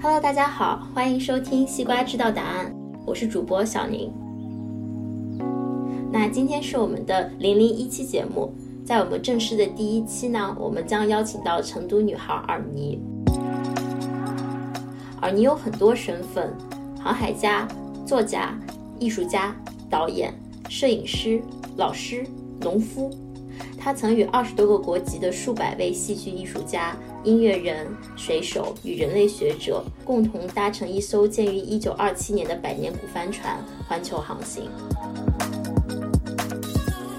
Hello，大家好，欢迎收听《西瓜知道答案》，我是主播小宁。那今天是我们的零零一期节目，在我们正式的第一期呢，我们将邀请到成都女孩尔妮。尔妮有很多身份：航海家、作家、艺术家、导演、摄影师、老师、农夫。他曾与二十多个国籍的数百位戏剧艺术家、音乐人、水手与人类学者共同搭乘一艘建于1927年的百年古帆船环球航行。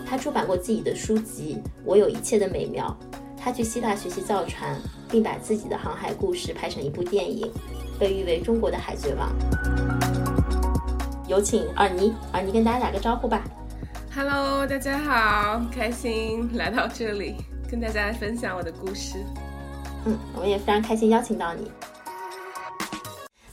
他出版过自己的书籍《我有一切的美妙》。他去希腊学习造船，并把自己的航海故事拍成一部电影，被誉为中国的《海贼王》。有请尔尼，尔尼跟大家打个招呼吧。Hello，大家好，开心来到这里跟大家分享我的故事。嗯，我也非常开心邀请到你。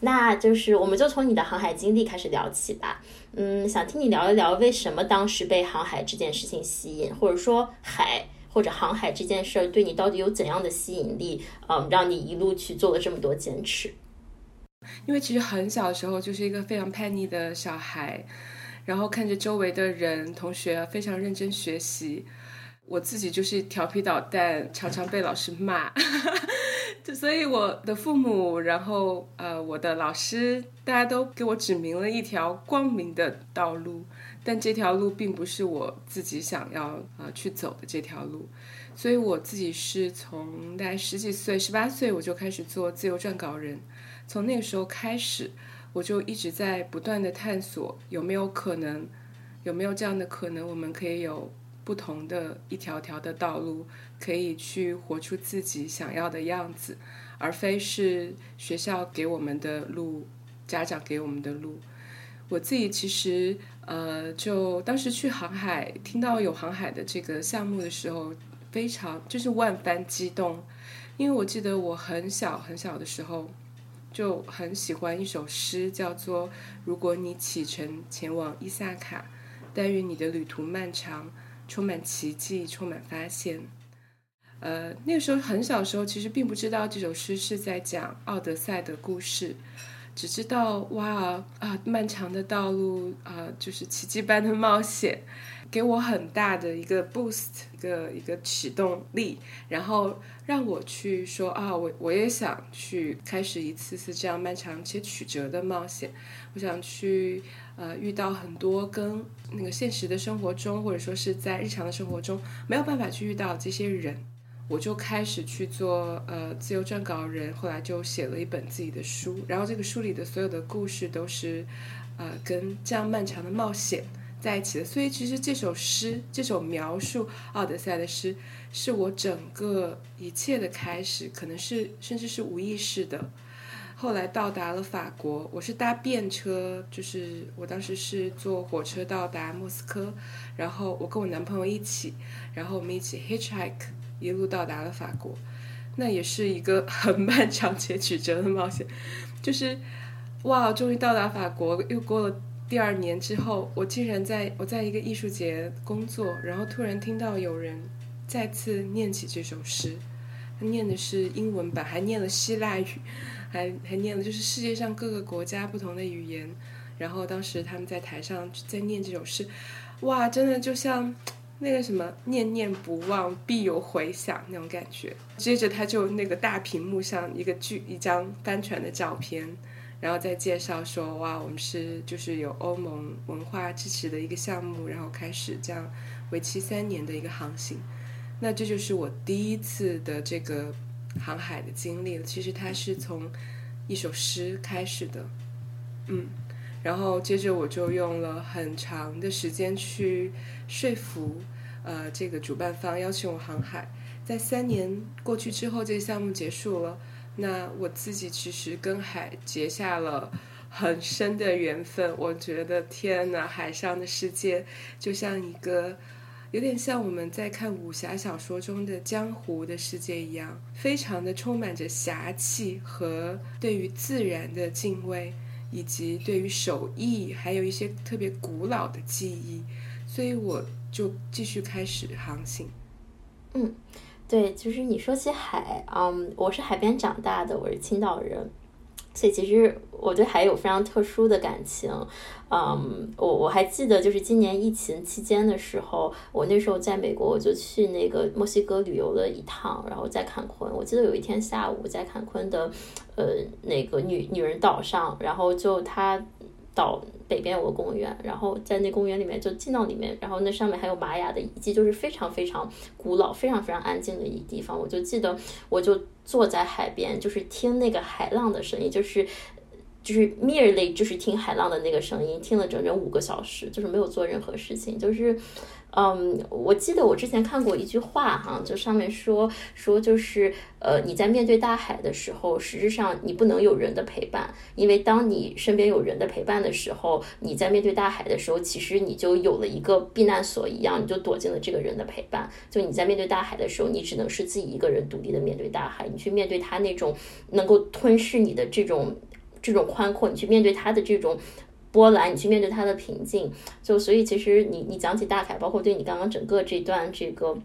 那就是我们就从你的航海经历开始聊起吧。嗯，想听你聊一聊为什么当时被航海这件事情吸引，或者说海或者航海这件事儿对你到底有怎样的吸引力？嗯，让你一路去做了这么多坚持。因为其实很小的时候就是一个非常叛逆的小孩。然后看着周围的人，同学非常认真学习，我自己就是调皮捣蛋，常常被老师骂。所以我的父母，然后呃我的老师，大家都给我指明了一条光明的道路，但这条路并不是我自己想要呃去走的这条路。所以我自己是从大概十几岁、十八岁我就开始做自由撰稿人，从那个时候开始。我就一直在不断的探索，有没有可能，有没有这样的可能，我们可以有不同的一条条的道路，可以去活出自己想要的样子，而非是学校给我们的路，家长给我们的路。我自己其实，呃，就当时去航海，听到有航海的这个项目的时候，非常就是万般激动，因为我记得我很小很小的时候。就很喜欢一首诗，叫做“如果你启程前往伊萨卡，但愿你的旅途漫长，充满奇迹，充满发现。”呃，那个时候很小时候，其实并不知道这首诗是在讲奥德赛的故事，只知道哇啊，漫长的道路啊，就是奇迹般的冒险。给我很大的一个 boost，一个一个启动力，然后让我去说啊，我我也想去开始一次次这样漫长且曲折的冒险。我想去呃遇到很多跟那个现实的生活中，或者说是在日常的生活中没有办法去遇到这些人，我就开始去做呃自由撰稿人。后来就写了一本自己的书，然后这个书里的所有的故事都是呃跟这样漫长的冒险。在一起的，所以其实这首诗，这首描述奥德赛的诗，是我整个一切的开始，可能是甚至是无意识的。后来到达了法国，我是搭便车，就是我当时是坐火车到达莫斯科，然后我跟我男朋友一起，然后我们一起 hitchhike 一路到达了法国，那也是一个很漫长且曲折的冒险，就是哇，终于到达法国，又过了。第二年之后，我竟然在我在一个艺术节工作，然后突然听到有人再次念起这首诗，他念的是英文版，还念了希腊语，还还念了就是世界上各个国家不同的语言。然后当时他们在台上在念这首诗，哇，真的就像那个什么“念念不忘，必有回响”那种感觉。接着他就那个大屏幕上一个剧一张帆船的照片。然后再介绍说，哇，我们是就是有欧盟文化支持的一个项目，然后开始这样为期三年的一个航行。那这就是我第一次的这个航海的经历了。其实它是从一首诗开始的，嗯，然后接着我就用了很长的时间去说服呃这个主办方邀请我航海。在三年过去之后，这个项目结束了。那我自己其实跟海结下了很深的缘分。我觉得天呐，海上的世界就像一个有点像我们在看武侠小说中的江湖的世界一样，非常的充满着侠气和对于自然的敬畏，以及对于手艺还有一些特别古老的记忆。所以我就继续开始航行。嗯。对，就是你说起海，嗯，我是海边长大的，我是青岛人，所以其实我对海有非常特殊的感情。嗯，我我还记得，就是今年疫情期间的时候，我那时候在美国，我就去那个墨西哥旅游了一趟，然后在坎昆。我记得有一天下午在坎昆的，呃，那个女女人岛上，然后就她岛北边有个公园，然后在那公园里面就进到里面，然后那上面还有玛雅的遗迹，就是非常非常古老、非常非常安静的一地方。我就记得，我就坐在海边，就是听那个海浪的声音，就是就是 merely 就是听海浪的那个声音，听了整整五个小时，就是没有做任何事情，就是。嗯，我记得我之前看过一句话哈，就上面说说就是呃，你在面对大海的时候，实质上你不能有人的陪伴，因为当你身边有人的陪伴的时候，你在面对大海的时候，其实你就有了一个避难所一样，你就躲进了这个人的陪伴。就你在面对大海的时候，你只能是自己一个人独立的面对大海，你去面对他那种能够吞噬你的这种这种宽阔，你去面对他的这种。波澜，你去面对他的平静，就所以其实你你讲起大凯，包括对你刚刚整个这段这个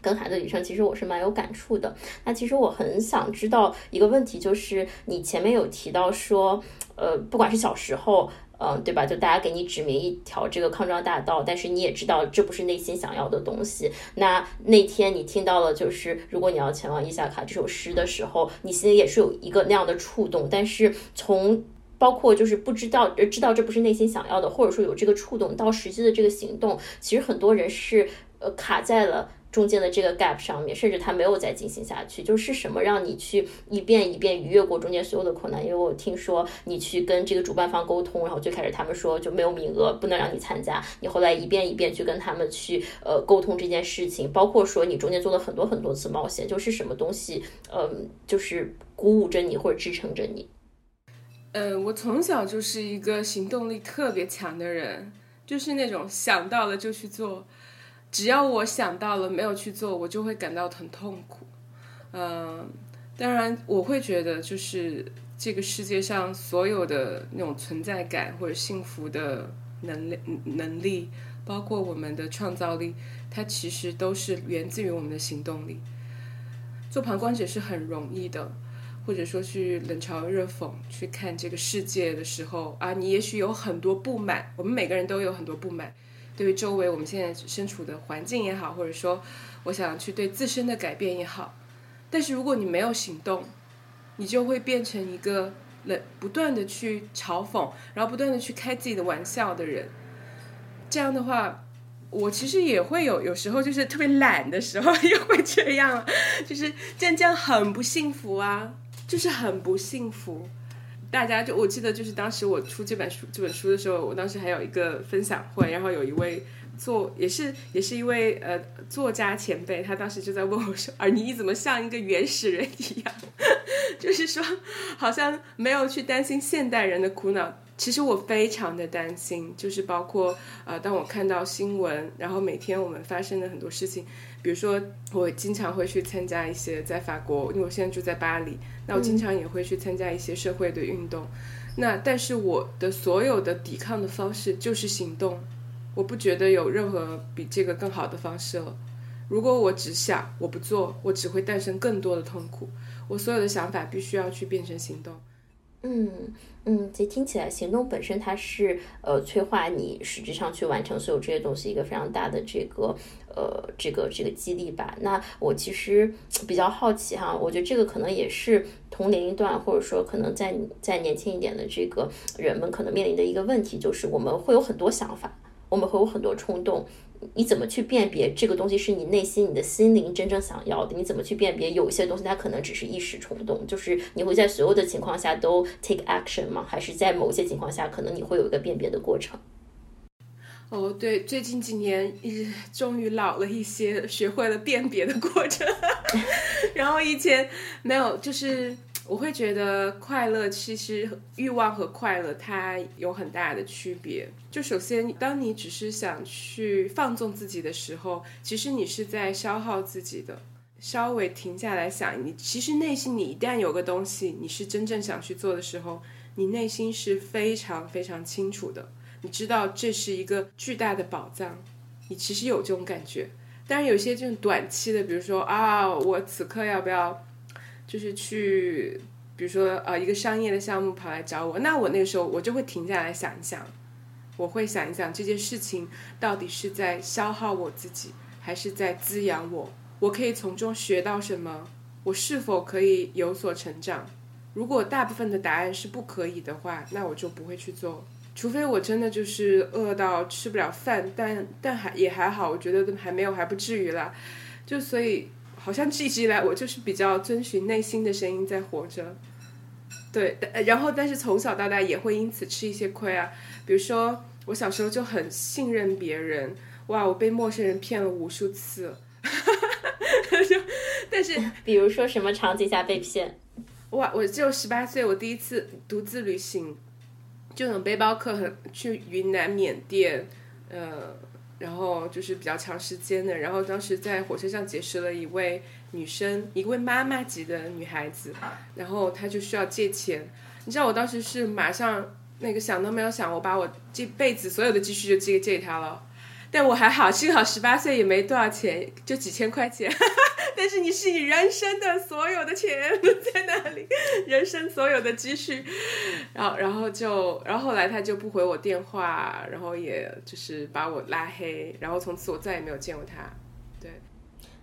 跟孩子旅程，其实我是蛮有感触的。那其实我很想知道一个问题，就是你前面有提到说，呃，不管是小时候，嗯，对吧？就大家给你指明一条这个康庄大道，但是你也知道这不是内心想要的东西。那那天你听到了，就是如果你要前往伊萨卡这首诗的时候，你心里也是有一个那样的触动，但是从包括就是不知道，知道这不是内心想要的，或者说有这个触动到实际的这个行动，其实很多人是呃卡在了中间的这个 gap 上面，甚至他没有再进行下去。就是什么让你去一遍一遍逾越过中间所有的困难？因为我听说你去跟这个主办方沟通，然后最开始他们说就没有名额，不能让你参加。你后来一遍一遍去跟他们去呃沟通这件事情，包括说你中间做了很多很多次冒险，就是什么东西，嗯，就是鼓舞着你或者支撑着你。嗯，我从小就是一个行动力特别强的人，就是那种想到了就去做，只要我想到了没有去做，我就会感到很痛苦。嗯，当然我会觉得，就是这个世界上所有的那种存在感或者幸福的能力能力，包括我们的创造力，它其实都是源自于我们的行动力。做旁观者是很容易的。或者说去冷嘲热讽去看这个世界的时候啊，你也许有很多不满，我们每个人都有很多不满，对于周围我们现在身处的环境也好，或者说我想去对自身的改变也好，但是如果你没有行动，你就会变成一个冷不断的去嘲讽，然后不断的去开自己的玩笑的人。这样的话，我其实也会有有时候就是特别懒的时候也会这样，就是这样这样很不幸福啊。就是很不幸福，大家就我记得就是当时我出这本书这本书的时候，我当时还有一个分享会，然后有一位作也是也是一位呃作家前辈，他当时就在问我说：“而你怎么像一个原始人一样？” 就是说好像没有去担心现代人的苦恼。其实我非常的担心，就是包括呃，当我看到新闻，然后每天我们发生的很多事情。比如说，我经常会去参加一些在法国，因为我现在住在巴黎，那我经常也会去参加一些社会的运动。那但是我的所有的抵抗的方式就是行动，我不觉得有任何比这个更好的方式了。如果我只想我不做，我只会诞生更多的痛苦。我所有的想法必须要去变成行动。嗯嗯，其实听起来行动本身它是呃催化你实质上去完成所有这些东西一个非常大的这个呃这个这个激励吧。那我其实比较好奇哈，我觉得这个可能也是同年龄段或者说可能在在年轻一点的这个人们可能面临的一个问题，就是我们会有很多想法，我们会有很多冲动。你怎么去辨别这个东西是你内心、你的心灵真正想要的？你怎么去辨别有一些东西它可能只是一时冲动？就是你会在所有的情况下都 take action 吗？还是在某些情况下可能你会有一个辨别的过程？哦，对，最近几年一直终于老了一些，学会了辨别的过程。然后以前没有，就是。我会觉得快乐，其实欲望和快乐它有很大的区别。就首先，当你只是想去放纵自己的时候，其实你是在消耗自己的。稍微停下来想，你其实内心你一旦有个东西，你是真正想去做的时候，你内心是非常非常清楚的。你知道这是一个巨大的宝藏，你其实有这种感觉。当然有些这种短期的，比如说啊，我此刻要不要就是去，比如说呃一个商业的项目跑来找我，那我那个时候我就会停下来想一想，我会想一想这件事情到底是在消耗我自己，还是在滋养我？我可以从中学到什么？我是否可以有所成长？如果大部分的答案是不可以的话，那我就不会去做。除非我真的就是饿到吃不了饭，但但还也还好，我觉得还没有还不至于啦。就所以好像一直以来我就是比较遵循内心的声音在活着。对，然后但是从小到大也会因此吃一些亏啊。比如说我小时候就很信任别人，哇，我被陌生人骗了无数次。就但是比如说什么场景下被骗？哇，我只有十八岁，我第一次独自旅行。就种背包客很去云南、缅甸，呃，然后就是比较长时间的。然后当时在火车上结识了一位女生，一位妈妈级的女孩子，然后她就需要借钱。你知道我当时是马上那个想都没有想，我把我这辈子所有的积蓄就借借给她了。但我还好，幸好十八岁也没多少钱，就几千块钱。但是你是你人生的所有的钱在那里，人生所有的积蓄，然后然后就然后后来他就不回我电话，然后也就是把我拉黑，然后从此我再也没有见过他。对，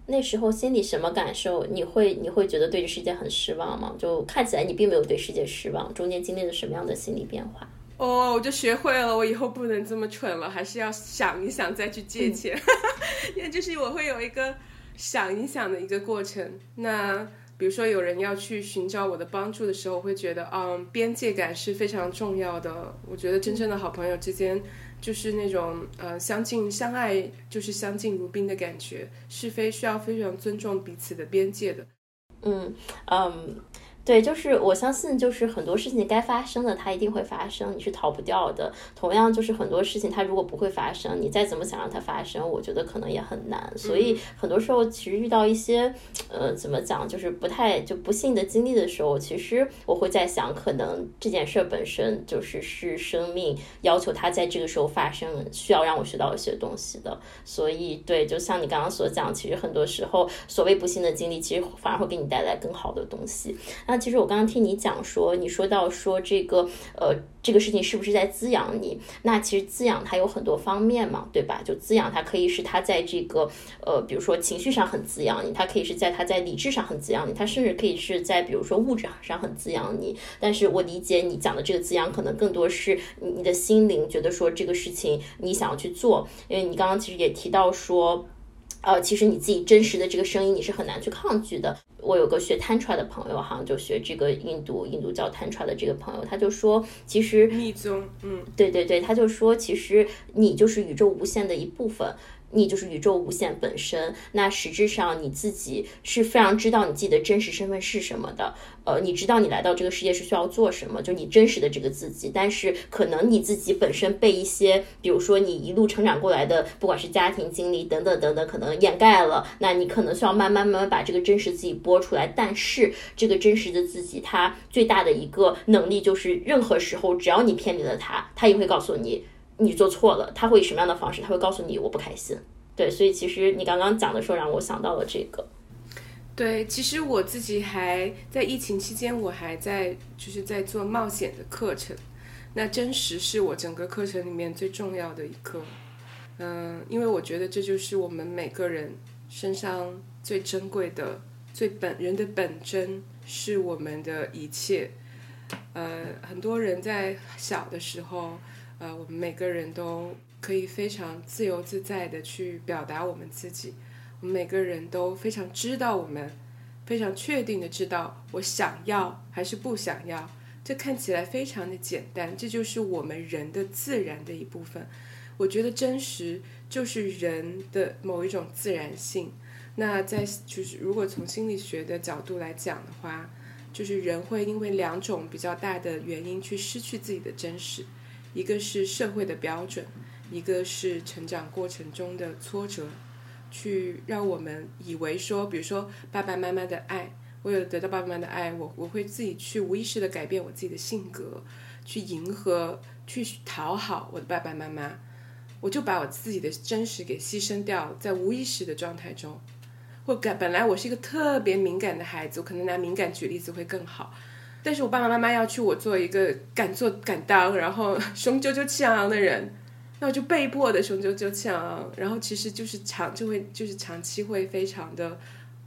那时候心里什么感受？你会你会觉得对这世界很失望吗？就看起来你并没有对世界失望，中间经历了什么样的心理变化？哦，我就学会了，我以后不能这么蠢了，还是要想一想再去借钱，因为就是我会有一个想一想的一个过程。那比如说有人要去寻找我的帮助的时候，我会觉得，嗯，边界感是非常重要的。我觉得真正的好朋友之间，就是那种呃相敬相爱，就是相敬如宾的感觉，是非需要非常尊重彼此的边界的。嗯嗯。对，就是我相信，就是很多事情该发生的，它一定会发生，你是逃不掉的。同样，就是很多事情它如果不会发生，你再怎么想让它发生，我觉得可能也很难。所以很多时候，其实遇到一些，呃，怎么讲，就是不太就不幸的经历的时候，其实我会在想，可能这件事本身就是是生命要求它在这个时候发生，需要让我学到一些东西的。所以，对，就像你刚刚所讲，其实很多时候所谓不幸的经历，其实反而会给你带来更好的东西。那其实我刚刚听你讲说，你说到说这个，呃，这个事情是不是在滋养你？那其实滋养它有很多方面嘛，对吧？就滋养它可以是它在这个，呃，比如说情绪上很滋养你，它可以是在它在理智上很滋养你，它甚至可以是在比如说物质上很滋养你。但是我理解你讲的这个滋养，可能更多是你的心灵觉得说这个事情你想要去做，因为你刚刚其实也提到说。呃，其实你自己真实的这个声音，你是很难去抗拒的。我有个学 Tantra 的朋友，好像就学这个印度印度教 Tantra 的这个朋友，他就说，其实密宗，嗯，对对对，他就说，其实你就是宇宙无限的一部分。你就是宇宙无限本身，那实质上你自己是非常知道你自己的真实身份是什么的，呃，你知道你来到这个世界是需要做什么，就你真实的这个自己。但是可能你自己本身被一些，比如说你一路成长过来的，不管是家庭经历等等等等，可能掩盖了，那你可能需要慢慢慢慢把这个真实自己播出来。但是这个真实的自己，它最大的一个能力就是，任何时候只要你偏离了它，它也会告诉你。你做错了，他会以什么样的方式？他会告诉你我不开心。对，所以其实你刚刚讲的时候，让我想到了这个。对，其实我自己还在疫情期间，我还在就是在做冒险的课程。那真实是我整个课程里面最重要的一课。嗯，因为我觉得这就是我们每个人身上最珍贵的、最本人的本真，是我们的一切。呃，很多人在小的时候。呃，我们每个人都可以非常自由自在的去表达我们自己。我们每个人都非常知道，我们非常确定的知道我想要还是不想要。这看起来非常的简单，这就是我们人的自然的一部分。我觉得真实就是人的某一种自然性。那在就是如果从心理学的角度来讲的话，就是人会因为两种比较大的原因去失去自己的真实。一个是社会的标准，一个是成长过程中的挫折，去让我们以为说，比如说爸爸妈妈的爱，我有得到爸爸妈妈的爱，我我会自己去无意识的改变我自己的性格，去迎合，去讨好我的爸爸妈妈。我就把我自己的真实给牺牲掉，在无意识的状态中，或感本来我是一个特别敏感的孩子，我可能拿敏感举例子会更好。但是我爸爸妈妈要去我做一个敢做敢当，然后雄赳赳气昂昂的人，那我就被迫的雄赳赳气昂昂，然后其实就是长就会就是长期会非常的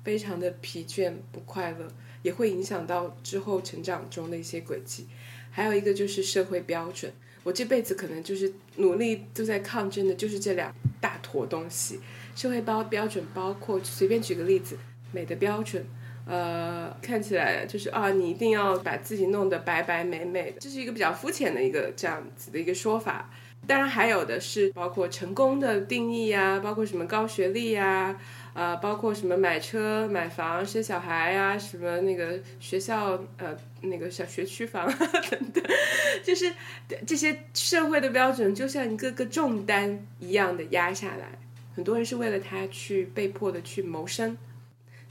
非常的疲倦不快乐，也会影响到之后成长中的一些轨迹。还有一个就是社会标准。我这辈子可能就是努力都在抗争的，就是这两大坨东西。社会标标准包括随便举个例子，美的标准，呃，看起来就是啊，你一定要把自己弄得白白美美的，这是一个比较肤浅的一个这样子的一个说法。当然还有的是包括成功的定义呀，包括什么高学历呀。啊，包括什么买车、买房、生小孩呀，什么那个学校呃那个小学区房 等等，就是这些社会的标准，就像一个个重担一样的压下来。很多人是为了他去被迫的去谋生。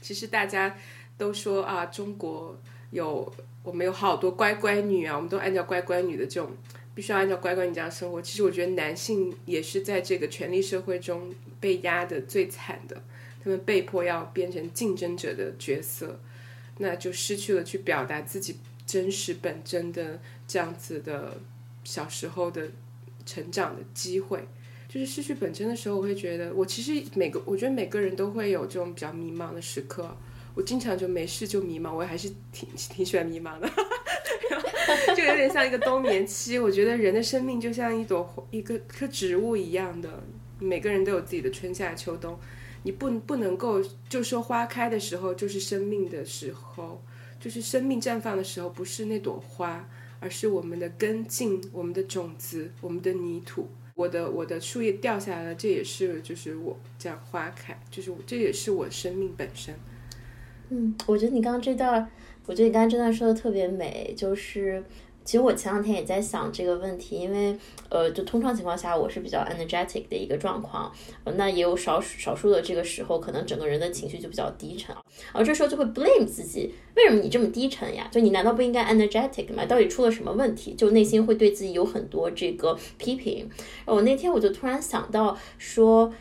其实大家都说啊，中国有我们有好多乖乖女啊，我们都按照乖乖女的这种，必须要按照乖乖女这样生活。其实我觉得男性也是在这个权力社会中被压的最惨的。他们被迫要变成竞争者的角色，那就失去了去表达自己真实本真的这样子的小时候的成长的机会。就是失去本真的时候，我会觉得，我其实每个，我觉得每个人都会有这种比较迷茫的时刻。我经常就没事就迷茫，我还是挺挺喜欢迷茫的，就有点像一个冬眠期。我觉得人的生命就像一朵一个棵植物一样的，每个人都有自己的春夏秋冬。你不不能够就说花开的时候就是生命的时候，就是生命绽放的时候，不是那朵花，而是我们的根茎、我们的种子、我们的泥土。我的我的树叶掉下来了，这也是就是我这样花开，就是这也是我生命本身。嗯，我觉得你刚刚这段，我觉得你刚刚这段说的特别美，就是。其实我前两天也在想这个问题，因为呃，就通常情况下我是比较 energetic 的一个状况，那也有少少数的这个时候，可能整个人的情绪就比较低沉，然后这时候就会 blame 自己，为什么你这么低沉呀？就你难道不应该 energetic 吗？到底出了什么问题？就内心会对自己有很多这个批评。我那天我就突然想到说。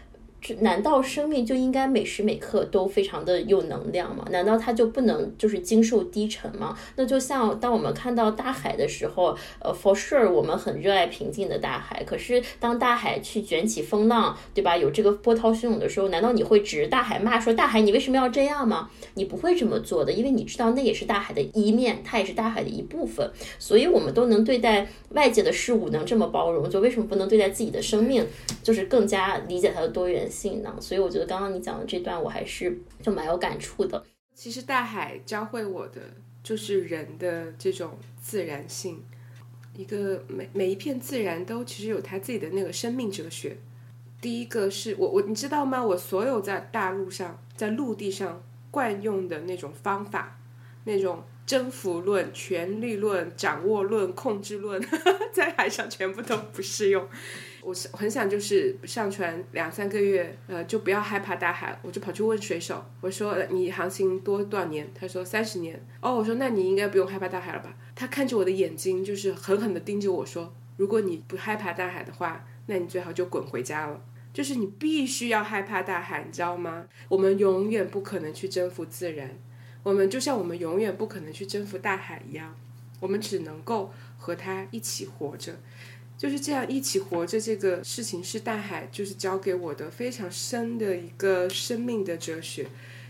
难道生命就应该每时每刻都非常的有能量吗？难道它就不能就是经受低沉吗？那就像当我们看到大海的时候，呃，for sure，我们很热爱平静的大海。可是当大海去卷起风浪，对吧？有这个波涛汹涌的时候，难道你会指着大海骂说大海你为什么要这样吗？你不会这么做的，因为你知道那也是大海的一面，它也是大海的一部分。所以我们都能对待外界的事物能这么包容，就为什么不能对待自己的生命，就是更加理解它的多元？性呢，所以我觉得刚刚你讲的这段我还是就蛮有感触的。其实大海教会我的就是人的这种自然性，一个每每一片自然都其实有它自己的那个生命哲学。第一个是我我你知道吗？我所有在大陆上在陆地上惯用的那种方法，那种征服论、权力论、掌握论、控制论，在海上全部都不适用。我是很想就是上船两三个月，呃，就不要害怕大海。我就跑去问水手，我说你航行多多少年？他说三十年。哦，我说那你应该不用害怕大海了吧？他看着我的眼睛，就是狠狠地盯着我说，如果你不害怕大海的话，那你最好就滚回家了。就是你必须要害怕大海，你知道吗？我们永远不可能去征服自然，我们就像我们永远不可能去征服大海一样，我们只能够和它一起活着。就是这样一起活着，这个事情是大海就是教给我的非常深的一个生命的哲学。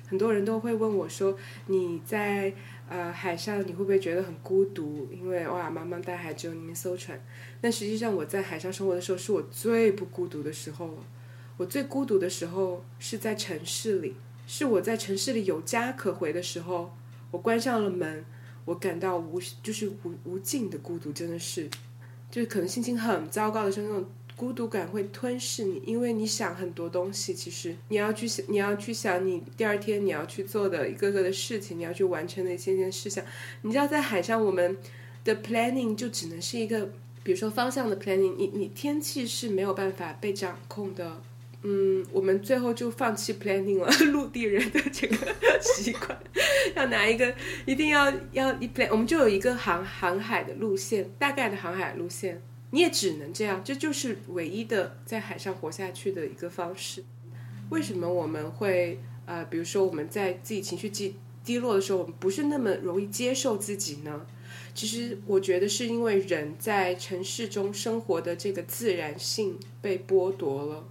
很多人都会问我说：“你在呃海上，你会不会觉得很孤独？因为哇，茫茫大海只有你一艘船。”但实际上，我在海上生活的时候，是我最不孤独的时候了。我最孤独的时候是在城市里，是我在城市里有家可回的时候。我关上了门，我感到无就是无无尽的孤独，真的是。就是可能心情很糟糕的时候，那种孤独感会吞噬你，因为你想很多东西。其实你要去想，你要去想你第二天你要去做的一个个的事情，你要去完成的一件件事项。你知道，在海上我们的 planning 就只能是一个，比如说方向的 planning。你你天气是没有办法被掌控的。嗯，我们最后就放弃 planning 了，陆地人的这个习惯，要拿一个，一定要要一 plan，我们就有一个航航海的路线，大概的航海路线，你也只能这样，这就是唯一的在海上活下去的一个方式。为什么我们会呃，比如说我们在自己情绪低低落的时候，我们不是那么容易接受自己呢？其实我觉得是因为人在城市中生活的这个自然性被剥夺了，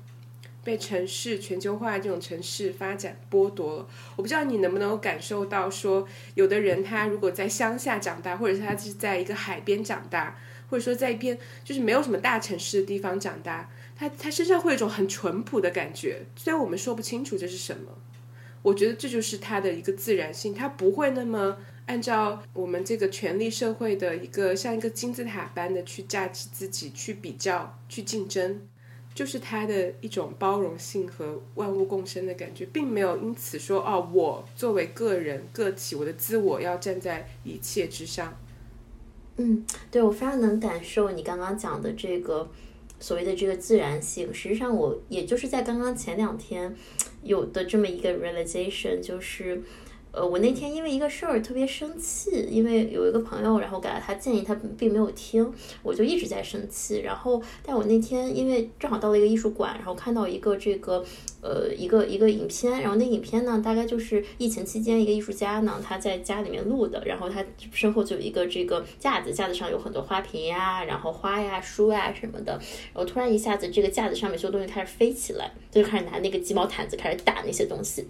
被城市全球化这种城市发展剥夺了。我不知道你能不能感受到，说有的人他如果在乡下长大，或者是他是在一个海边长大，或者说在一片就是没有什么大城市的地方长大，他他身上会有一种很淳朴的感觉。虽然我们说不清楚这是什么，我觉得这就是他的一个自然性，他不会那么。按照我们这个权力社会的一个像一个金字塔般的去价值自己，去比较，去竞争，就是它的一种包容性和万物共生的感觉，并没有因此说哦，我作为个人个体，我的自我要站在一切之上。嗯，对我非常能感受你刚刚讲的这个所谓的这个自然性。实际上，我也就是在刚刚前两天有的这么一个 realization，就是。呃，我那天因为一个事儿特别生气，因为有一个朋友，然后给了他建议，他并没有听，我就一直在生气。然后，但我那天因为正好到了一个艺术馆，然后看到一个这个呃一个一个影片，然后那影片呢，大概就是疫情期间一个艺术家呢他在家里面录的，然后他身后就有一个这个架子，架子上有很多花瓶呀，然后花呀、书呀什么的，然后突然一下子这个架子上面所有东西开始飞起来，就开始拿那个鸡毛毯子开始打那些东西。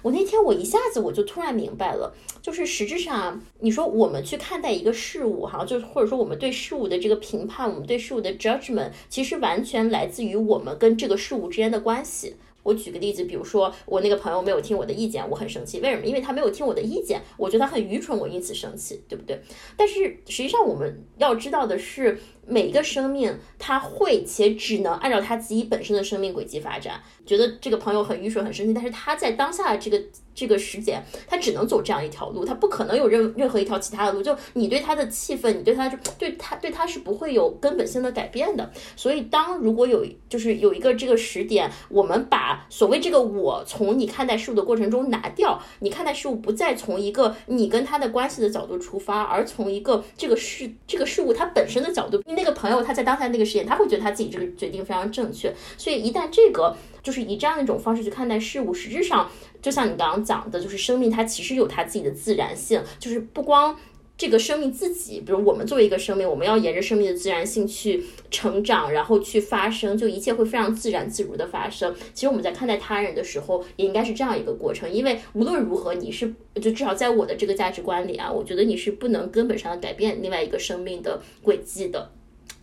我那天我一下子我就突然明白了，就是实质上你说我们去看待一个事物哈，就是或者说我们对事物的这个评判，我们对事物的 judgment，其实完全来自于我们跟这个事物之间的关系。我举个例子，比如说我那个朋友没有听我的意见，我很生气。为什么？因为他没有听我的意见，我觉得他很愚蠢，我因此生气，对不对？但是实际上我们要知道的是。每一个生命，他会且只能按照他自己本身的生命轨迹发展。觉得这个朋友很愚蠢、很生气，但是他在当下的这个这个时间，他只能走这样一条路，他不可能有任任何一条其他的路。就你对他的气氛，你对他就对他对他是不会有根本性的改变的。所以，当如果有就是有一个这个时点，我们把所谓这个我从你看待事物的过程中拿掉，你看待事物不再从一个你跟他的关系的角度出发，而从一个这个事这个事物它本身的角度。那个朋友他在当下那个时间，他会觉得他自己这个决定非常正确，所以一旦这个就是以这样的一种方式去看待事物，实质上就像你刚刚讲的，就是生命它其实有它自己的自然性，就是不光。这个生命自己，比如我们作为一个生命，我们要沿着生命的自然性去成长，然后去发生，就一切会非常自然自如的发生。其实我们在看待他人的时候，也应该是这样一个过程，因为无论如何，你是就至少在我的这个价值观里啊，我觉得你是不能根本上的改变另外一个生命的轨迹的。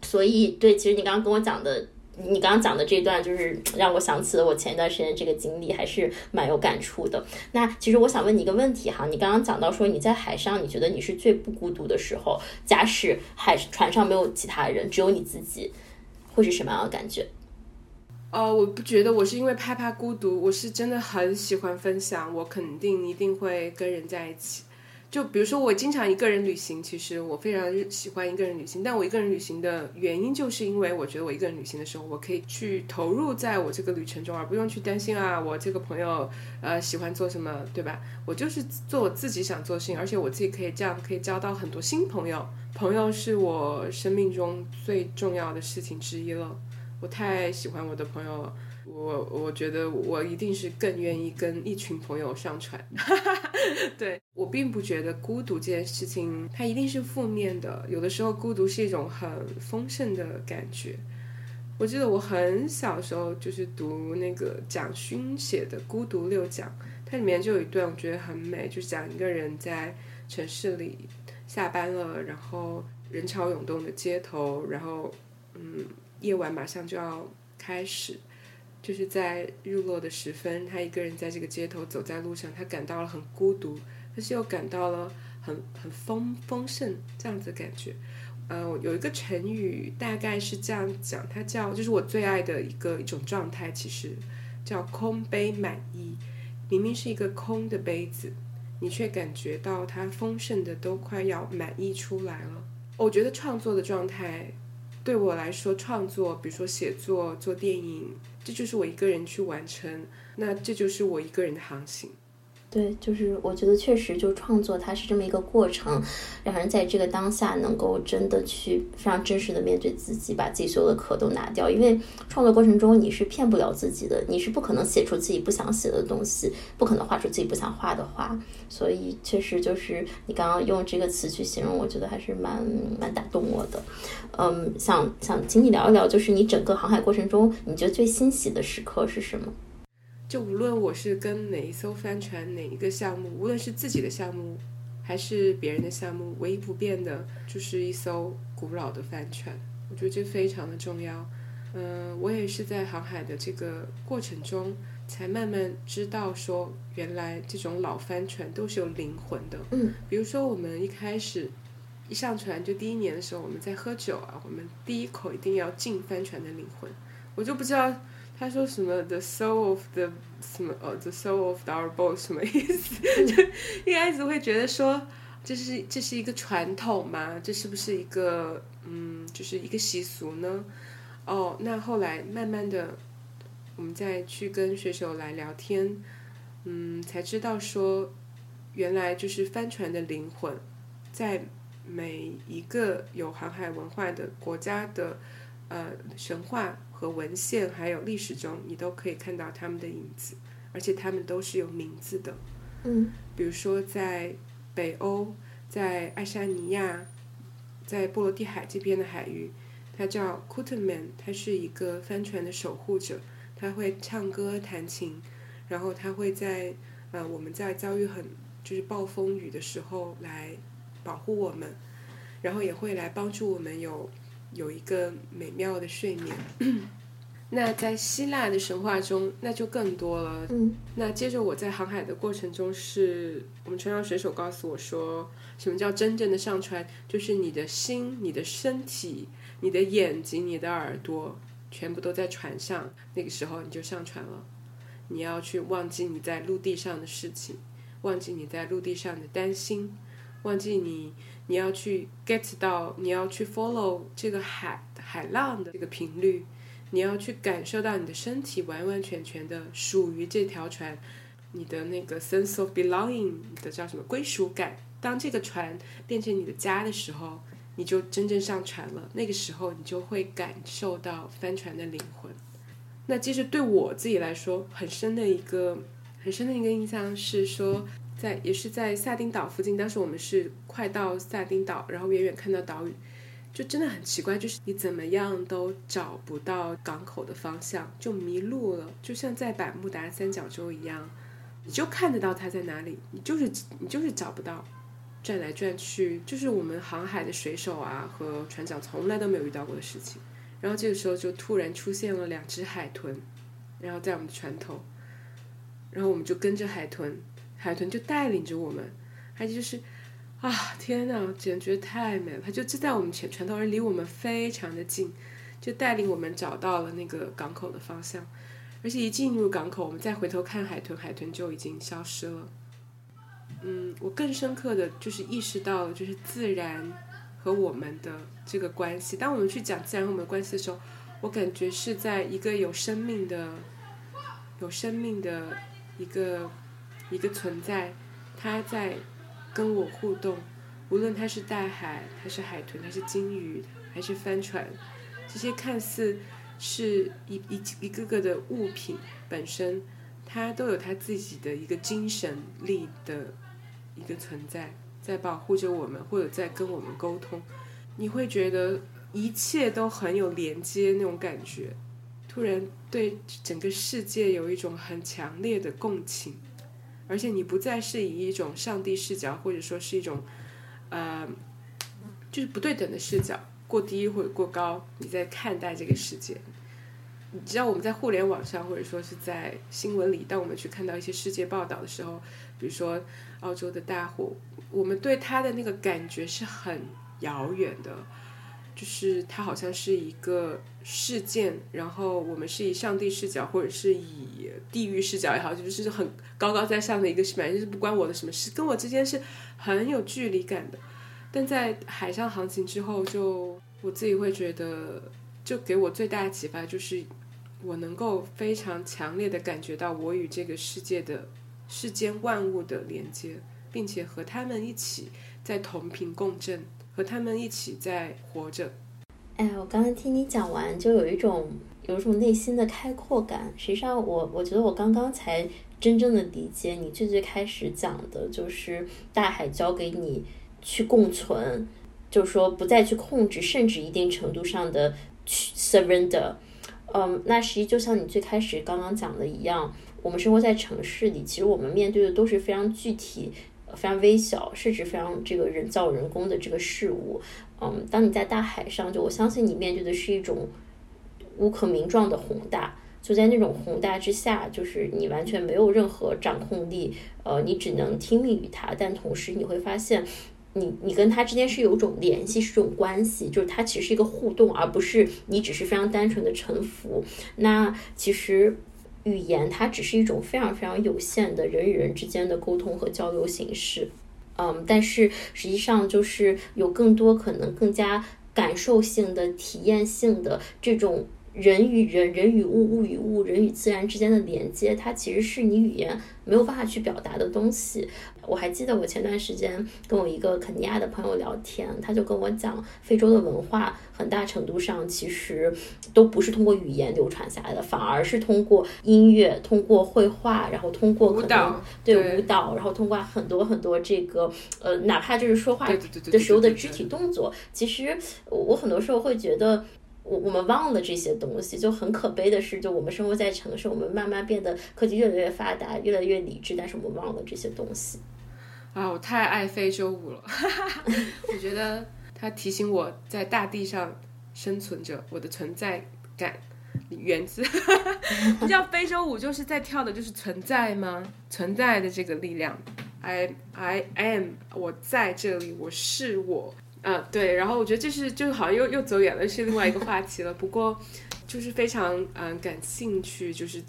所以，对，其实你刚刚跟我讲的。你刚刚讲的这段，就是让我想起了我前一段时间这个经历，还是蛮有感触的。那其实我想问你一个问题哈，你刚刚讲到说你在海上，你觉得你是最不孤独的时候，假使海船上没有其他人，只有你自己，会是什么样的感觉？哦，我不觉得我是因为害怕孤独，我是真的很喜欢分享，我肯定一定会跟人在一起。就比如说，我经常一个人旅行，其实我非常喜欢一个人旅行。但我一个人旅行的原因，就是因为我觉得我一个人旅行的时候，我可以去投入在我这个旅程中，而不用去担心啊，我这个朋友呃喜欢做什么，对吧？我就是做我自己想做的事情，而且我自己可以这样可以交到很多新朋友。朋友是我生命中最重要的事情之一了，我太喜欢我的朋友了。我我觉得我一定是更愿意跟一群朋友上船，对我并不觉得孤独这件事情它一定是负面的，有的时候孤独是一种很丰盛的感觉。我记得我很小时候就是读那个蒋勋写的《孤独六讲》，它里面就有一段我觉得很美，就是讲一个人在城市里下班了，然后人潮涌动的街头，然后嗯，夜晚马上就要开始。就是在日落的时分，他一个人在这个街头走在路上，他感到了很孤独，但是又感到了很很丰丰盛这样子的感觉。呃，有一个成语大概是这样讲，它叫就是我最爱的一个一种状态，其实叫空杯满溢。明明是一个空的杯子，你却感觉到它丰盛的都快要满溢出来了。我觉得创作的状态对我来说，创作比如说写作、做电影。这就是我一个人去完成，那这就是我一个人的航行。对，就是我觉得确实，就创作它是这么一个过程，让人在这个当下能够真的去非常真实的面对自己，把自己所有的壳都拿掉。因为创作过程中你是骗不了自己的，你是不可能写出自己不想写的东西，不可能画出自己不想画的画。所以确实就是你刚刚用这个词去形容，我觉得还是蛮蛮打动我的。嗯，想想请你聊一聊，就是你整个航海过程中，你觉得最欣喜的时刻是什么？就无论我是跟哪一艘帆船、哪一个项目，无论是自己的项目还是别人的项目，唯一不变的就是一艘古老的帆船。我觉得这非常的重要。嗯，我也是在航海的这个过程中，才慢慢知道说，原来这种老帆船都是有灵魂的。嗯，比如说我们一开始一上船就第一年的时候，我们在喝酒啊，我们第一口一定要敬帆船的灵魂。我就不知道。他说什么 the soul of the 什么呃 the soul of our boat 什么意思？就一开始会觉得说这是这是一个传统吗？这是不是一个嗯就是一个习俗呢？哦，那后来慢慢的我们再去跟水手来聊天，嗯，才知道说原来就是帆船的灵魂，在每一个有航海文化的国家的呃神话。和文献还有历史中，你都可以看到他们的影子，而且他们都是有名字的。嗯，比如说在北欧，在爱沙尼亚，在波罗的海这边的海域，他叫 e m a n 他是一个帆船的守护者，他会唱歌弹琴，然后他会在呃我们在遭遇很就是暴风雨的时候来保护我们，然后也会来帮助我们有。有一个美妙的睡眠。那在希腊的神话中，那就更多了。嗯，那接着我在航海的过程中，是我们船上水手告诉我说，什么叫真正的上船？就是你的心、你的身体、你的眼睛、你的耳朵，全部都在船上。那个时候你就上船了。你要去忘记你在陆地上的事情，忘记你在陆地上的担心，忘记你。你要去 get 到，你要去 follow 这个海海浪的这个频率，你要去感受到你的身体完完全全的属于这条船，你的那个 sense of belonging 的叫什么归属感。当这个船变成你的家的时候，你就真正上船了。那个时候，你就会感受到帆船的灵魂。那其实对我自己来说，很深的一个很深的一个印象是说。在也是在萨丁岛附近，当时我们是快到萨丁岛，然后远远看到岛屿，就真的很奇怪，就是你怎么样都找不到港口的方向，就迷路了，就像在百慕达三角洲一样，你就看得到它在哪里，你就是你就是找不到，转来转去，就是我们航海的水手啊和船长从来都没有遇到过的事情。然后这个时候就突然出现了两只海豚，然后在我们的船头，然后我们就跟着海豚。海豚就带领着我们，还就是，啊天呐，简直太美了！它就就在我们前船头，而离我们非常的近，就带领我们找到了那个港口的方向。而且一进入港口，我们再回头看海豚，海豚就已经消失了。嗯，我更深刻的就是意识到了，就是自然和我们的这个关系。当我们去讲自然和我们的关系的时候，我感觉是在一个有生命的、有生命的一个。一个存在，它在跟我互动，无论它是大海，它是海豚，它是鲸鱼，还是帆船，这些看似是一一一个个的物品本身，它都有它自己的一个精神力的一个存在，在保护着我们，或者在跟我们沟通。你会觉得一切都很有连接那种感觉，突然对整个世界有一种很强烈的共情。而且你不再是以一种上帝视角，或者说是一种，呃，就是不对等的视角，过低或者过高，你在看待这个世界。你知道我们在互联网上，或者说是在新闻里，当我们去看到一些世界报道的时候，比如说澳洲的大火，我们对它的那个感觉是很遥远的。就是它好像是一个事件，然后我们是以上帝视角，或者是以地狱视角也好，就是很高高在上的一个反正就是不关我的什么事，跟我之间是很有距离感的。但在海上航行之后，就我自己会觉得，就给我最大的启发就是，我能够非常强烈的感觉到我与这个世界的世间万物的连接，并且和他们一起在同频共振，和他们一起在活着。哎，我刚刚听你讲完，就有一种有一种内心的开阔感。实际上，我我觉得我刚刚才真正的理解你最最开始讲的，就是大海交给你去共存，就是说不再去控制，甚至一定程度上的去 surrender。嗯，那实际就像你最开始刚刚讲的一样，我们生活在城市里，其实我们面对的都是非常具体、非常微小，甚至非常这个人造人工的这个事物。嗯，当你在大海上，就我相信你面对的是一种无可名状的宏大，就在那种宏大之下，就是你完全没有任何掌控力，呃，你只能听命于它，但同时你会发现，你你跟他之间是有种联系，是种关系，就是它其实是一个互动，而不是你只是非常单纯的臣服。那其实语言它只是一种非常非常有限的人与人之间的沟通和交流形式。嗯，但是实际上就是有更多可能更加感受性的、体验性的这种人与人、人与物、物与物、人与自然之间的连接，它其实是你语言没有办法去表达的东西。我还记得我前段时间跟我一个肯尼亚的朋友聊天，他就跟我讲，非洲的文化很大程度上其实都不是通过语言流传下来的，反而是通过音乐、通过绘画，然后通过可能对舞蹈，然后通过很多很多这个呃，哪怕就是说话的时候的肢体动作。其实我很多时候会觉得，我我们忘了这些东西，就很可悲的是，就我们生活在城市，我们慢慢变得科技越来越发达，越来越理智，但是我们忘了这些东西。啊，我太爱非洲舞了！我觉得它提醒我在大地上生存着，我的存在感源自。你知道非洲舞就是在跳的，就是存在吗？存在的这个力量，I I am，我在这里，我是我。啊，对。然后我觉得这是就好像又又走远了，是另外一个话题了。不过就是非常嗯感兴趣，就是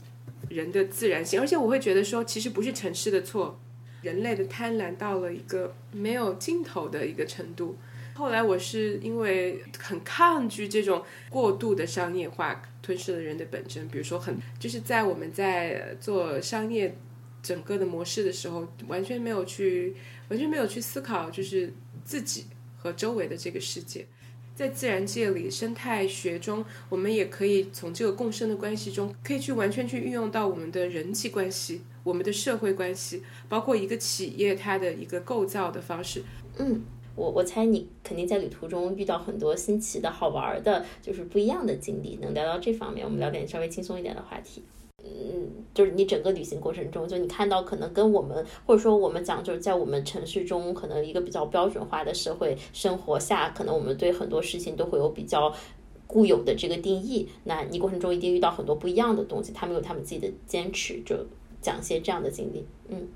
人的自然性，而且我会觉得说，其实不是城市的错。人类的贪婪到了一个没有尽头的一个程度。后来我是因为很抗拒这种过度的商业化吞噬了人的本真，比如说很就是在我们在做商业整个的模式的时候，完全没有去完全没有去思考，就是自己和周围的这个世界。在自然界里，生态学中，我们也可以从这个共生的关系中，可以去完全去运用到我们的人际关系。我们的社会关系，包括一个企业它的一个构造的方式。嗯，我我猜你肯定在旅途中遇到很多新奇的好玩的，就是不一样的经历。能聊到这方面，我们聊点稍微轻松一点的话题。嗯，就是你整个旅行过程中，就你看到可能跟我们，或者说我们讲，就是在我们城市中，可能一个比较标准化的社会生活下，可能我们对很多事情都会有比较固有的这个定义。那你过程中一定遇到很多不一样的东西，他们有他们自己的坚持，就。讲些这样的经历，嗯，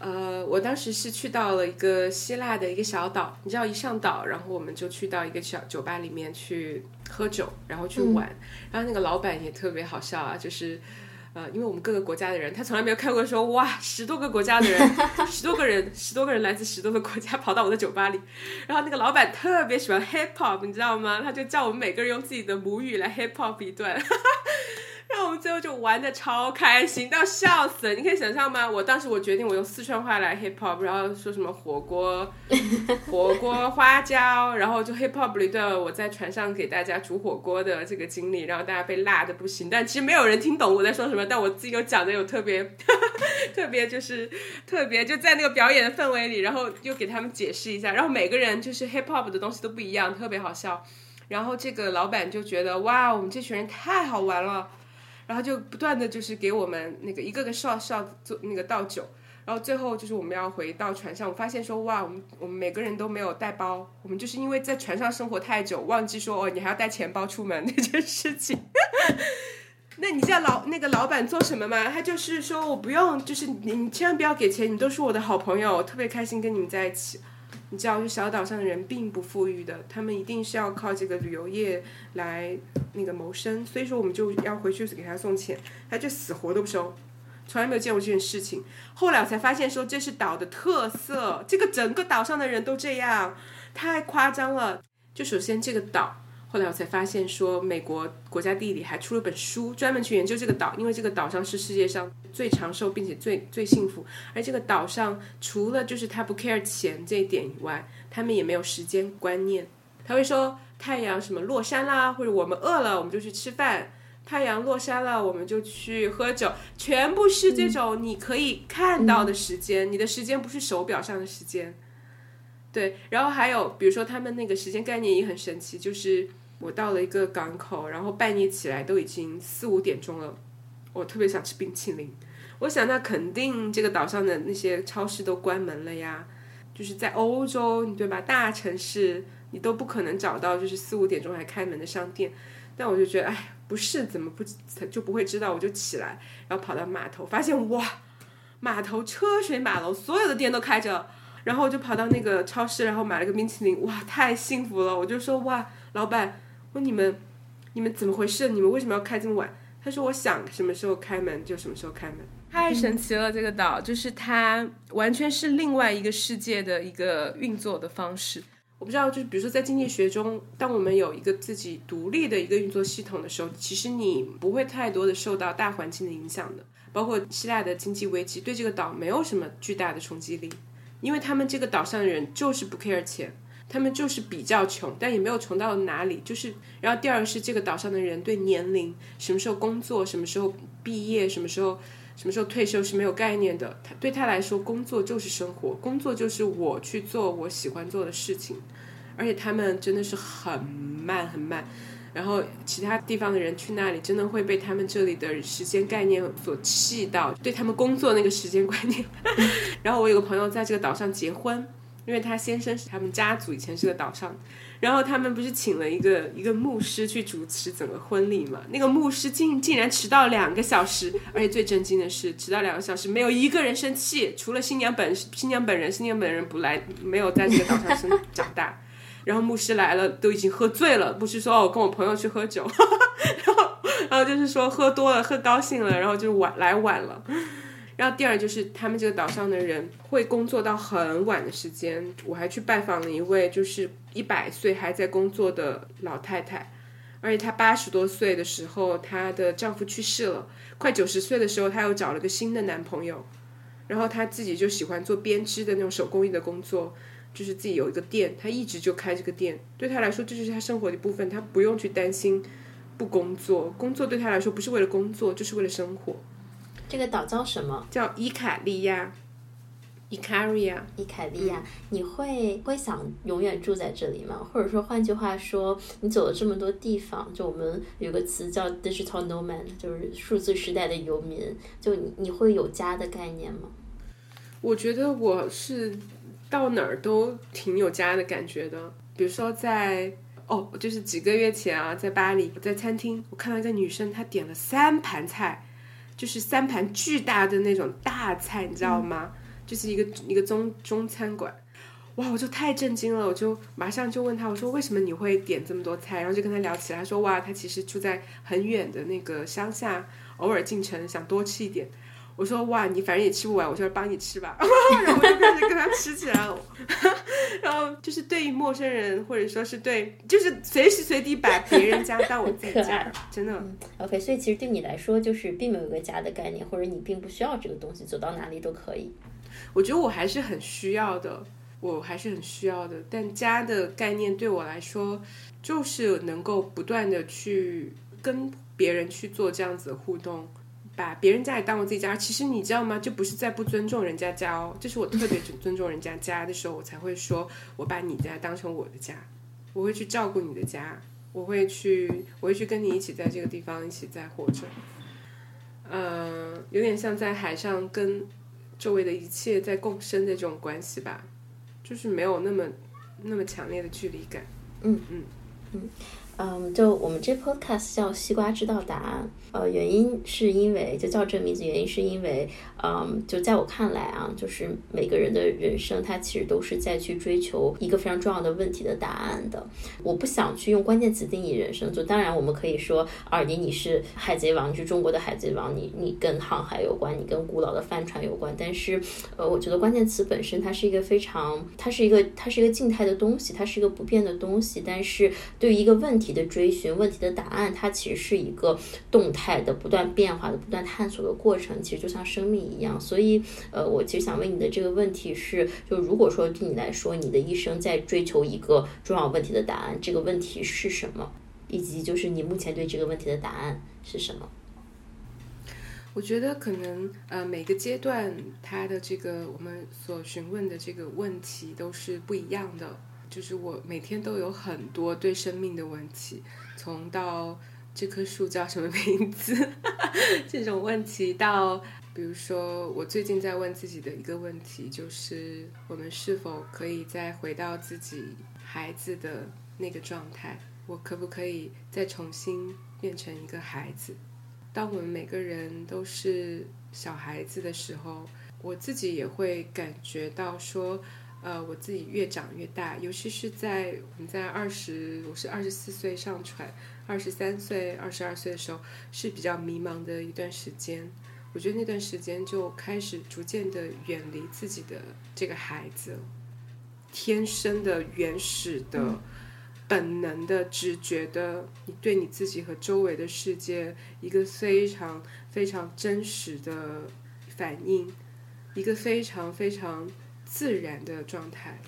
呃，我当时是去到了一个希腊的一个小岛，你知道，一上岛，然后我们就去到一个小酒吧里面去喝酒，然后去玩，然后那个老板也特别好笑啊，就是，呃，因为我们各个国家的人，他从来没有看过说，哇，十多个国家的人，十多个人，十多个人来自十多个国家跑到我的酒吧里，然后那个老板特别喜欢 hip hop，你知道吗？他就叫我们每个人用自己的母语来 hip hop 一段。最后就玩的超开心，到笑死了。你可以想象吗？我当时我决定我用四川话来 hip hop，然后说什么火锅、火锅花椒，然后就 hip hop 了一段我在船上给大家煮火锅的这个经历，然后大家被辣的不行。但其实没有人听懂我在说什么，但我自己又讲的有特别 特别就是特别就在那个表演的氛围里，然后又给他们解释一下，然后每个人就是 hip hop 的东西都不一样，特别好笑。然后这个老板就觉得哇，我们这群人太好玩了。然后就不断的就是给我们那个一个个少少做那个倒酒，然后最后就是我们要回到船上，我发现说哇，我们我们每个人都没有带包，我们就是因为在船上生活太久，忘记说哦，你还要带钱包出门这件事情。那你知道老那个老板做什么吗？他就是说我不用，就是你你千万不要给钱，你都是我的好朋友，我特别开心跟你们在一起。你知道，就小岛上的人并不富裕的，他们一定是要靠这个旅游业来那个谋生，所以说我们就要回去给他送钱，他就死活都不收，从来没有见过这件事情。后来我才发现说这是岛的特色，这个整个岛上的人都这样，太夸张了。就首先这个岛后来我才发现说，美国国家地理还出了本书，专门去研究这个岛，因为这个岛上是世界上最长寿并且最最幸福。而这个岛上除了就是他不 care 钱这一点以外，他们也没有时间观念。他会说太阳什么落山啦，或者我们饿了我们就去吃饭。太阳落山了，我们就去喝酒，全部是这种你可以看到的时间，你的时间不是手表上的时间。对，然后还有比如说他们那个时间概念也很神奇，就是我到了一个港口，然后半夜起来都已经四五点钟了，我特别想吃冰淇淋。我想那肯定这个岛上的那些超市都关门了呀，就是在欧洲，你对吧？大城市你都不可能找到就是四五点钟还开门的商店。但我就觉得，哎，不是怎么不就不会知道？我就起来，然后跑到码头，发现哇，码头车水马龙，所有的店都开着。然后我就跑到那个超市，然后买了个冰淇淋，哇，太幸福了！我就说哇，老板，问你们，你们怎么回事？你们为什么要开这么晚？他说我想什么时候开门就什么时候开门，太神奇了！这个岛就是它完全是另外一个世界的一个运作的方式。我不知道，就是比如说在经济学中，当我们有一个自己独立的一个运作系统的时候，其实你不会太多的受到大环境的影响的。包括希腊的经济危机对这个岛没有什么巨大的冲击力，因为他们这个岛上的人就是不 care 钱，他们就是比较穷，但也没有穷到哪里。就是，然后第二个是这个岛上的人对年龄、什么时候工作、什么时候毕业、什么时候。什么时候退休是没有概念的。他对他来说，工作就是生活，工作就是我去做我喜欢做的事情。而且他们真的是很慢很慢，然后其他地方的人去那里，真的会被他们这里的时间概念所气到，对他们工作那个时间观念。然后我有个朋友在这个岛上结婚，因为他先生是他们家族以前是个岛上。然后他们不是请了一个一个牧师去主持整个婚礼嘛？那个牧师竟竟然迟到两个小时，而且最震惊的是，迟到两个小时没有一个人生气，除了新娘本新娘本人，新娘本人不来，没有在这个岛上生长大。然后牧师来了，都已经喝醉了。牧师说：“我跟我朋友去喝酒。”然后，然后就是说喝多了，喝高兴了，然后就晚来晚了。然后第二就是他们这个岛上的人会工作到很晚的时间。我还去拜访了一位就是一百岁还在工作的老太太，而且她八十多岁的时候，她的丈夫去世了，快九十岁的时候，她又找了个新的男朋友，然后她自己就喜欢做编织的那种手工艺的工作，就是自己有一个店，她一直就开这个店，对她来说这就是她生活的一部分，她不用去担心不工作，工作对她来说不是为了工作，就是为了生活。这个岛叫什么？叫伊卡利亚，伊卡利亚，伊卡利亚。你会会想永远住在这里吗？或者说，换句话说，你走了这么多地方，就我们有个词叫 digital nomad，就是数字时代的游民。就你你会有家的概念吗？我觉得我是到哪儿都挺有家的感觉的。比如说在哦，就是几个月前啊，在巴黎，在餐厅，我看到一个女生，她点了三盘菜。就是三盘巨大的那种大菜，你知道吗？就是一个一个中中餐馆，哇，我就太震惊了，我就马上就问他，我说为什么你会点这么多菜？然后就跟他聊起来，他说哇，他其实住在很远的那个乡下，偶尔进城想多吃一点。我说哇，你反正也吃不完，我就帮你吃吧。然后我就开始跟他吃起来了。然后就是对于陌生人，或者说是对，就是随时随地把别人家当我自己家，真的。OK，所以其实对你来说，就是并没有一个家的概念，或者你并不需要这个东西，走到哪里都可以。我觉得我还是很需要的，我还是很需要的。但家的概念对我来说，就是能够不断的去跟别人去做这样子的互动。把别人家也当我自己家，其实你知道吗？这不是在不尊重人家家哦，这是我特别尊重人家家的时候，我才会说，我把你家当成我的家，我会去照顾你的家，我会去，我会去跟你一起在这个地方一起在活着，嗯，有点像在海上跟周围的一切在共生的这种关系吧，就是没有那么那么强烈的距离感。嗯嗯嗯。嗯，嗯就我们这 podcast 叫《西瓜知道答案》，呃，原因是因为就叫这名字，原因是因为，嗯，就在我看来啊，就是每个人的人生，他其实都是在去追求一个非常重要的问题的答案的。我不想去用关键词定义人生，就当然我们可以说，尔迪你是海贼王，你是中国的海贼王，你你跟航海有关，你跟古老的帆船有关。但是，呃，我觉得关键词本身它是一个非常，它是一个它是一个静态的东西，它是一个不变的东西。但是对于一个问题。题的追寻、问题的答案，它其实是一个动态的、不断变化的、不断探索的过程。其实就像生命一样。所以，呃，我其实想问你的这个问题是：就如果说对你来说，你的一生在追求一个重要问题的答案，这个问题是什么？以及就是你目前对这个问题的答案是什么？我觉得可能呃每个阶段它的这个我们所询问的这个问题都是不一样的。就是我每天都有很多对生命的问题，从到这棵树叫什么名字 这种问题，到比如说我最近在问自己的一个问题，就是我们是否可以再回到自己孩子的那个状态？我可不可以再重新变成一个孩子？当我们每个人都是小孩子的时候，我自己也会感觉到说，呃，我自己越长越大，尤其是在我们在二十，我是二十四岁上船，二十三岁、二十二岁的时候是比较迷茫的一段时间。我觉得那段时间就开始逐渐的远离自己的这个孩子，天生的原始的。本能的、直觉的，你对你自己和周围的世界一个非常非常真实的反应，一个非常非常自然的状态。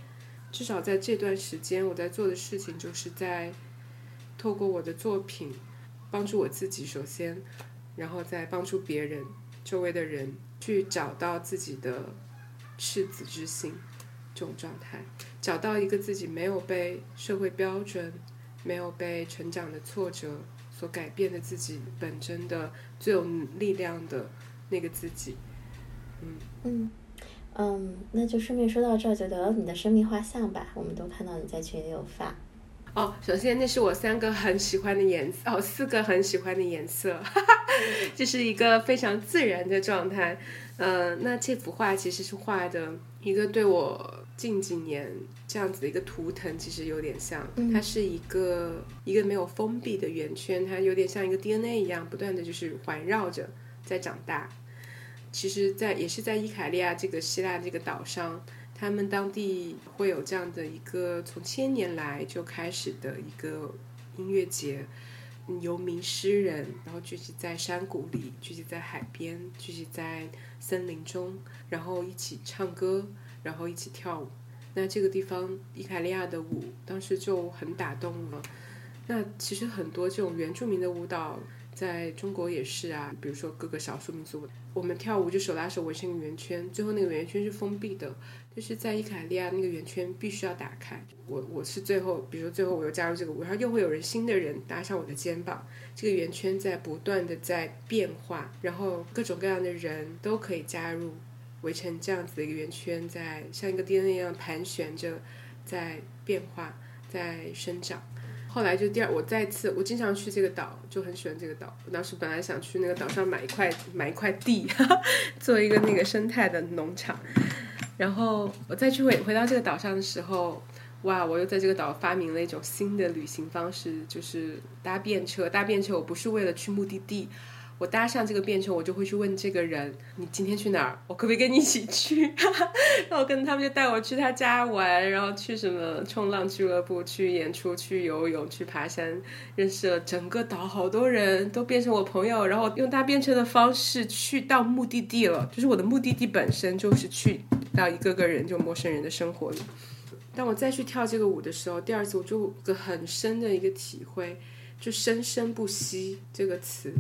至少在这段时间，我在做的事情就是在透过我的作品帮助我自己，首先，然后再帮助别人、周围的人去找到自己的赤子之心这种状态。找到一个自己没有被社会标准、没有被成长的挫折所改变的自己本真的最有力量的那个自己，嗯嗯嗯，那就顺便说到这儿，就聊聊你的生命画像吧。我们都看到你在群里有发。哦，首先那是我三个很喜欢的颜色，哦，四个很喜欢的颜色，哈哈这是一个非常自然的状态。嗯，那这幅画其实是画的一个对我。近几年这样子的一个图腾其实有点像，它是一个一个没有封闭的圆圈，它有点像一个 DNA 一样，不断的就是环绕着在长大。其实，在也是在伊卡利亚这个希腊这个岛上，他们当地会有这样的一个从千年来就开始的一个音乐节，游民诗人，然后聚集在山谷里，聚集在海边，聚集在森林中，然后一起唱歌。然后一起跳舞，那这个地方伊卡利亚的舞当时就很打动了。那其实很多这种原住民的舞蹈在中国也是啊，比如说各个少数民族，我们跳舞就手拉手围成一个圆圈，最后那个圆圈是封闭的，就是在伊卡利亚那个圆圈必须要打开。我我是最后，比如说最后我又加入这个舞，然后又会有人新的人搭上我的肩膀，这个圆圈在不断的在变化，然后各种各样的人都可以加入。围成这样子的一个圆圈，在像一个 DNA 一样盘旋着，在变化，在生长。后来就第二，我再次，我经常去这个岛，就很喜欢这个岛。我当时本来想去那个岛上买一块买一块地，做一个那个生态的农场。然后我再去回回到这个岛上的时候，哇！我又在这个岛发明了一种新的旅行方式，就是搭便车。搭便车，我不是为了去目的地。我搭上这个便车，我就会去问这个人：“你今天去哪儿？我可不可以跟你一起去？” 然后跟他们就带我去他家玩，然后去什么冲浪俱乐部、去演出、去游泳、去爬山，认识了整个岛好多人都变成我朋友。然后用搭便车的方式去到目的地了，就是我的目的地本身就是去到一个个人就陌生人的生活里。当我再去跳这个舞的时候，第二次我就有个很深的一个体会，就“生生不息”这个词。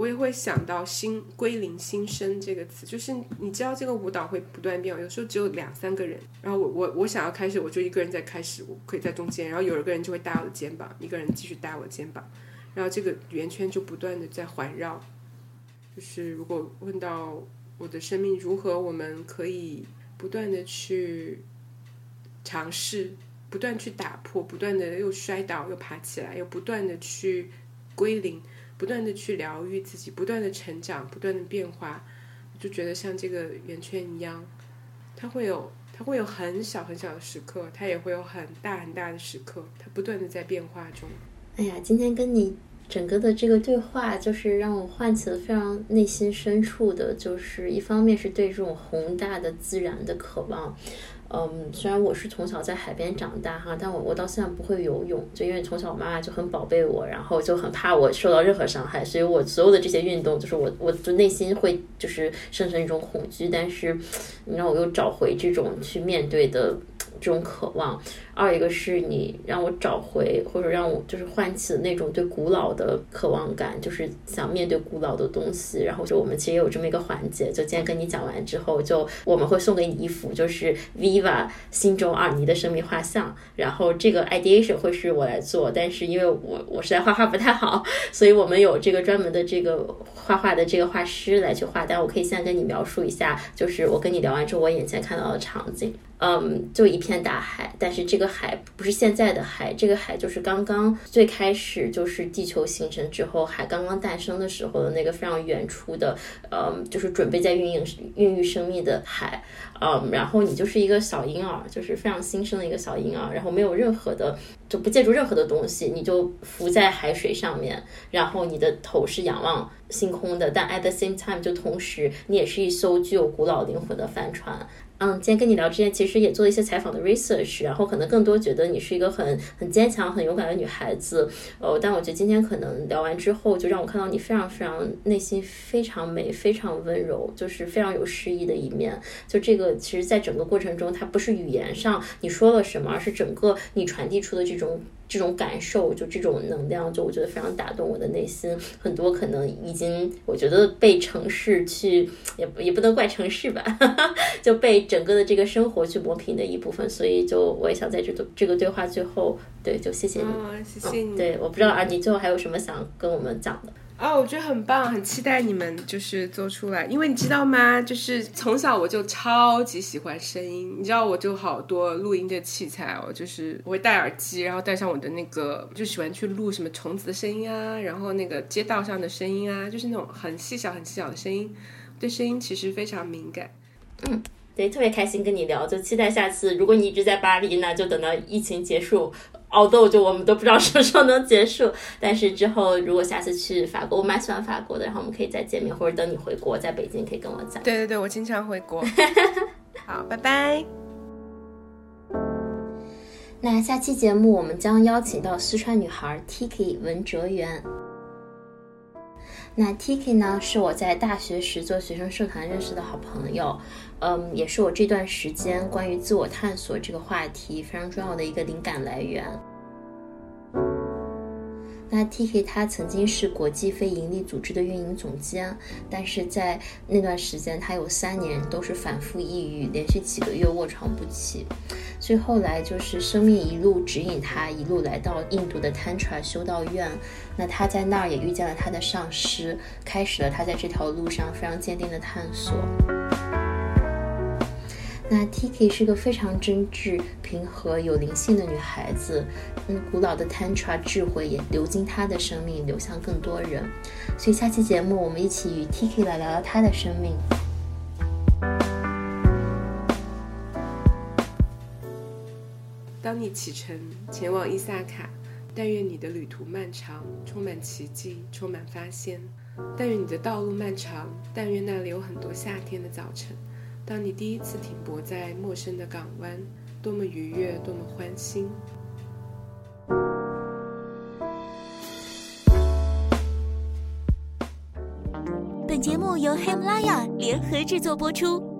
我也会想到“新归零新生”这个词，就是你知道这个舞蹈会不断变，有时候只有两三个人，然后我我我想要开始，我就一个人在开始，我可以在中间，然后有一个人就会搭我的肩膀，一个人继续搭我的肩膀，然后这个圆圈就不断的在环绕。就是如果问到我的生命如何，我们可以不断的去尝试，不断去打破，不断的又摔倒又爬起来，又不断的去归零。不断的去疗愈自己，不断的成长，不断的变化，就觉得像这个圆圈一样，它会有它会有很小很小的时刻，它也会有很大很大的时刻，它不断的在变化中。哎呀，今天跟你整个的这个对话就是让我唤起了非常内心深处的，就是一方面是对这种宏大的自然的渴望。嗯，虽然我是从小在海边长大哈，但我我到现在不会游泳，就因为从小我妈妈就很宝贝我，然后就很怕我受到任何伤害，所以我所有的这些运动，就是我我就内心会就是生成一种恐惧，但是你让我又找回这种去面对的这种渴望。二一个是你让我找回，或者让我就是唤起那种对古老的渴望感，就是想面对古老的东西。然后就我们其实有这么一个环节，就今天跟你讲完之后，就我们会送给你一幅就是 Viva 心中二尼的生命画像。然后这个 ideation 会是我来做，但是因为我我实在画画不太好，所以我们有这个专门的这个画画的这个画师来去画。但我可以先跟你描述一下，就是我跟你聊完之后，我眼前看到的场景。嗯，就一片大海，但是这个个海不是现在的海，这个海就是刚刚最开始就是地球形成之后，海刚刚诞生的时候的那个非常远处的，嗯，就是准备在孕育孕育生命的海，嗯，然后你就是一个小婴儿，就是非常新生的一个小婴儿，然后没有任何的，就不借助任何的东西，你就浮在海水上面，然后你的头是仰望星空的，但 at the same time 就同时你也是一艘具有古老灵魂的帆船。嗯，今天跟你聊之前，其实也做了一些采访的 research，然后可能更多觉得你是一个很很坚强、很勇敢的女孩子。呃，但我觉得今天可能聊完之后，就让我看到你非常非常内心非常美、非常温柔，就是非常有诗意的一面。就这个，其实在整个过程中，它不是语言上你说了什么，而是整个你传递出的这种。这种感受，就这种能量，就我觉得非常打动我的内心。很多可能已经，我觉得被城市去，也也不能怪城市吧，就被整个的这个生活去磨平的一部分。所以，就我也想在这个这个对话最后，对，就谢谢你，谢谢你。对，我不知道啊，你最后还有什么想跟我们讲的？哦，我觉得很棒，很期待你们就是做出来，因为你知道吗？就是从小我就超级喜欢声音，你知道我就好多录音的器材哦，就是我会戴耳机，然后戴上我的那个，就喜欢去录什么虫子的声音啊，然后那个街道上的声音啊，就是那种很细小、很细小的声音，对声音其实非常敏感。嗯，对，特别开心跟你聊，就期待下次。如果你一直在巴黎，那就等到疫情结束。熬斗就我们都不知道什么时候能结束，但是之后如果下次去法国，我蛮喜欢法国的，然后我们可以再见面，或者等你回国，在北京可以跟我讲。对对对，我经常回国。好，拜拜。那下期节目我们将邀请到四川女孩 Tiki 文哲媛。那 Tiki 呢，是我在大学时做学生社团认识的好朋友。嗯，也是我这段时间关于自我探索这个话题非常重要的一个灵感来源。那 T K 他曾经是国际非营利组织的运营总监，但是在那段时间，他有三年都是反复抑郁，连续几个月卧床不起。所以后来就是生命一路指引他，一路来到印度的 Tantra 修道院。那他在那儿也遇见了他的上师，开始了他在这条路上非常坚定的探索。那 Tiki 是个非常真挚、平和、有灵性的女孩子，嗯，古老的 Tantra 智慧也流经她的生命，流向更多人。所以下期节目，我们一起与 Tiki 来聊聊她的生命。当你启程前往伊萨卡，但愿你的旅途漫长，充满奇迹，充满发现；但愿你的道路漫长，但愿那里有很多夏天的早晨。当你第一次停泊在陌生的港湾，多么愉悦，多么欢欣。本节目由黑姆拉雅联合制作播出。